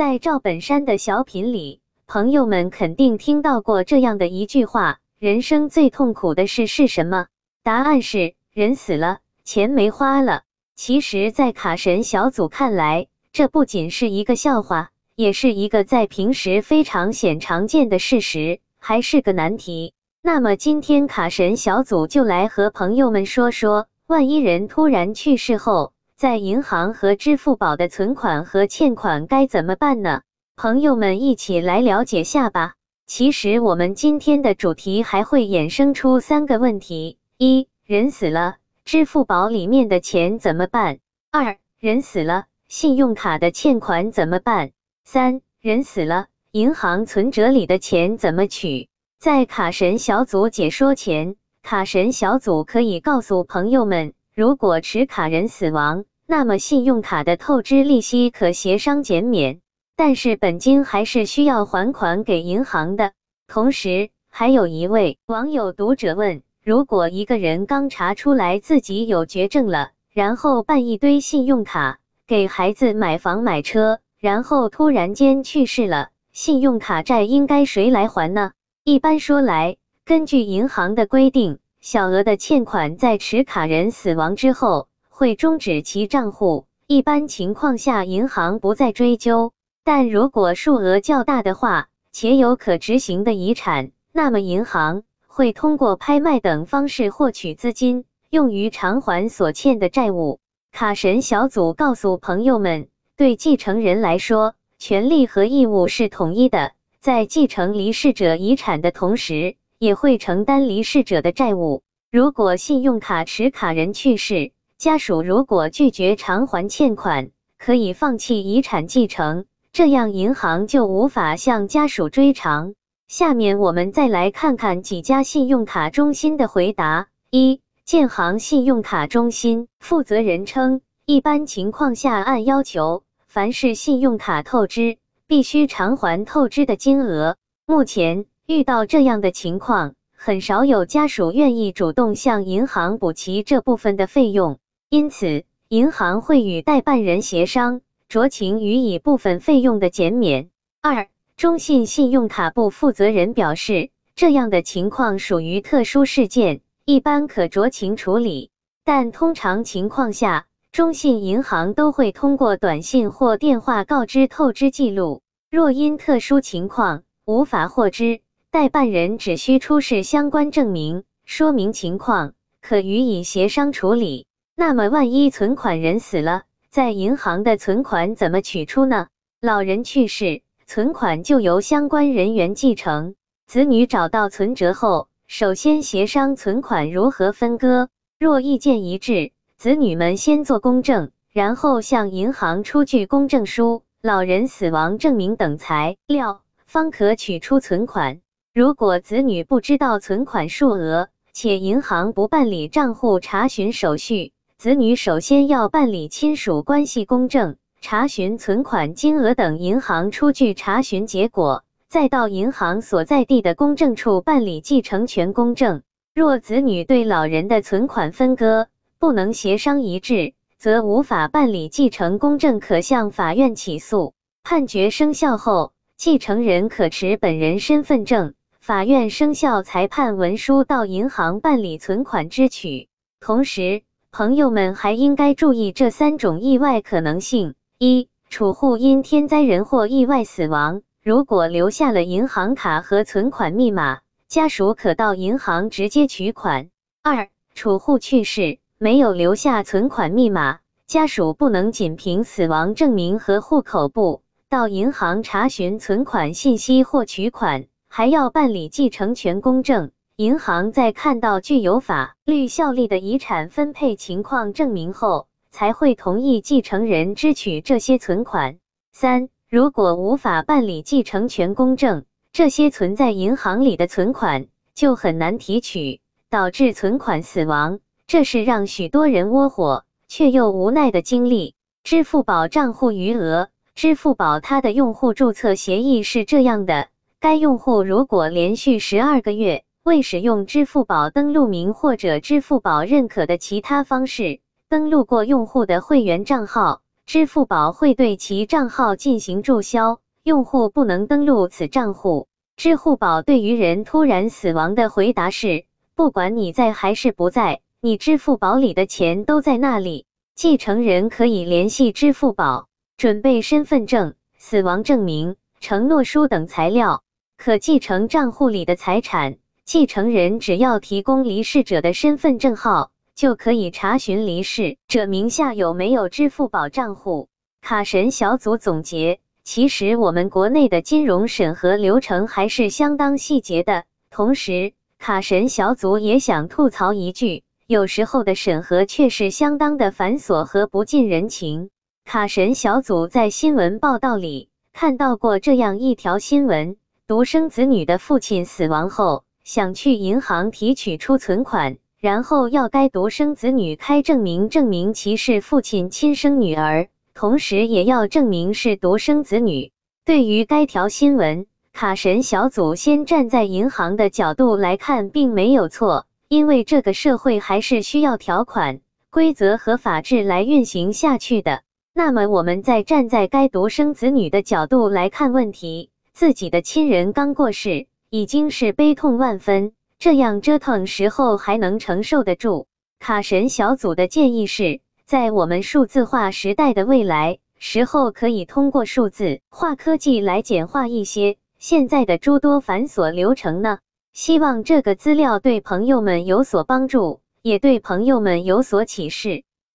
在赵本山的小品里，朋友们肯定听到过这样的一句话：人生最痛苦的事是什么？答案是人死了，钱没花了。其实，在卡神小组看来，这不仅是一个笑话，也是一个在平时非常显常见的事实，还是个难题。那么，今天卡神小组就来和朋友们说说，万一人突然去世后，在银行和支付宝的存款和欠款该怎么办呢？朋友们一起来了解下吧。其实，我们今天的主题还会衍生出三个问题：一人死了。支付宝里面的钱怎么办？二人死了，信用卡的欠款怎么办？三人死了，银行存折里的钱怎么取？在卡神小组解说前，卡神小组可以告诉朋友们，如果持卡人死亡，那么信用卡的透支利息可协商减免，但是本金还是需要还款给银行的。同时，还有一位网友读者问。如果一个人刚查出来自己有绝症了，然后办一堆信用卡给孩子买房买车，然后突然间去世了，信用卡债应该谁来还呢？一般说来，根据银行的规定，小额的欠款在持卡人死亡之后会终止其账户，一般情况下银行不再追究。但如果数额较大的话，且有可执行的遗产，那么银行。会通过拍卖等方式获取资金，用于偿还所欠的债务。卡神小组告诉朋友们，对继承人来说，权利和义务是统一的，在继承离世者遗产的同时，也会承担离世者的债务。如果信用卡持卡人去世，家属如果拒绝偿还欠款，可以放弃遗产继承，这样银行就无法向家属追偿。下面我们再来看看几家信用卡中心的回答。一、建行信用卡中心负责人称，一般情况下按要求，凡是信用卡透支，必须偿还透支的金额。目前遇到这样的情况，很少有家属愿意主动向银行补齐这部分的费用，因此银行会与代办人协商，酌情予以部分费用的减免。二。中信信用卡部负责人表示，这样的情况属于特殊事件，一般可酌情处理。但通常情况下，中信银行都会通过短信或电话告知透支记录。若因特殊情况无法获知，代办人只需出示相关证明，说明情况，可予以协商处理。那么，万一存款人死了，在银行的存款怎么取出呢？老人去世。存款就由相关人员继承，子女找到存折后，首先协商存款如何分割。若意见一致，子女们先做公证，然后向银行出具公证书、老人死亡证明等材料，方可取出存款。如果子女不知道存款数额，且银行不办理账户查询手续，子女首先要办理亲属关系公证。查询存款金额等银行出具查询结果，再到银行所在地的公证处办理继承权公证。若子女对老人的存款分割不能协商一致，则无法办理继承公证，可向法院起诉。判决生效后，继承人可持本人身份证、法院生效裁判文书到银行办理存款支取。同时，朋友们还应该注意这三种意外可能性。一储户因天灾人祸意外死亡，如果留下了银行卡和存款密码，家属可到银行直接取款。二储户去世没有留下存款密码，家属不能仅凭死亡证明和户口簿到银行查询存款信息或取款，还要办理继承权公证。银行在看到具有法律效力的遗产分配情况证明后。才会同意继承人支取这些存款。三、如果无法办理继承权公证，这些存在银行里的存款就很难提取，导致存款死亡。这是让许多人窝火却又无奈的经历。支付宝账户余额，支付宝它的用户注册协议是这样的：该用户如果连续十二个月未使用支付宝登录名或者支付宝认可的其他方式。登录过用户的会员账号，支付宝会对其账号进行注销，用户不能登录此账户。支付宝对于人突然死亡的回答是：不管你在还是不在，你支付宝里的钱都在那里。继承人可以联系支付宝，准备身份证、死亡证明、承诺书等材料，可继承账户里的财产。继承人只要提供离世者的身份证号。就可以查询离世者名下有没有支付宝账户。卡神小组总结：其实我们国内的金融审核流程还是相当细节的。同时，卡神小组也想吐槽一句，有时候的审核却是相当的繁琐和不近人情。卡神小组在新闻报道里看到过这样一条新闻：独生子女的父亲死亡后，想去银行提取出存款。然后要该独生子女开证明，证明其是父亲亲生女儿，同时也要证明是独生子女。对于该条新闻，卡神小组先站在银行的角度来看，并没有错，因为这个社会还是需要条款、规则和法治来运行下去的。那么，我们再站在该独生子女的角度来看问题，自己的亲人刚过世，已经是悲痛万分。这样折腾时候还能承受得住？卡神小组的建议是在我们数字化时代的未来时候，可以通过数字化科技来简化一些现在的诸多繁琐流程呢。希望这个资料对朋友们有所帮助，也对朋友们有所启示。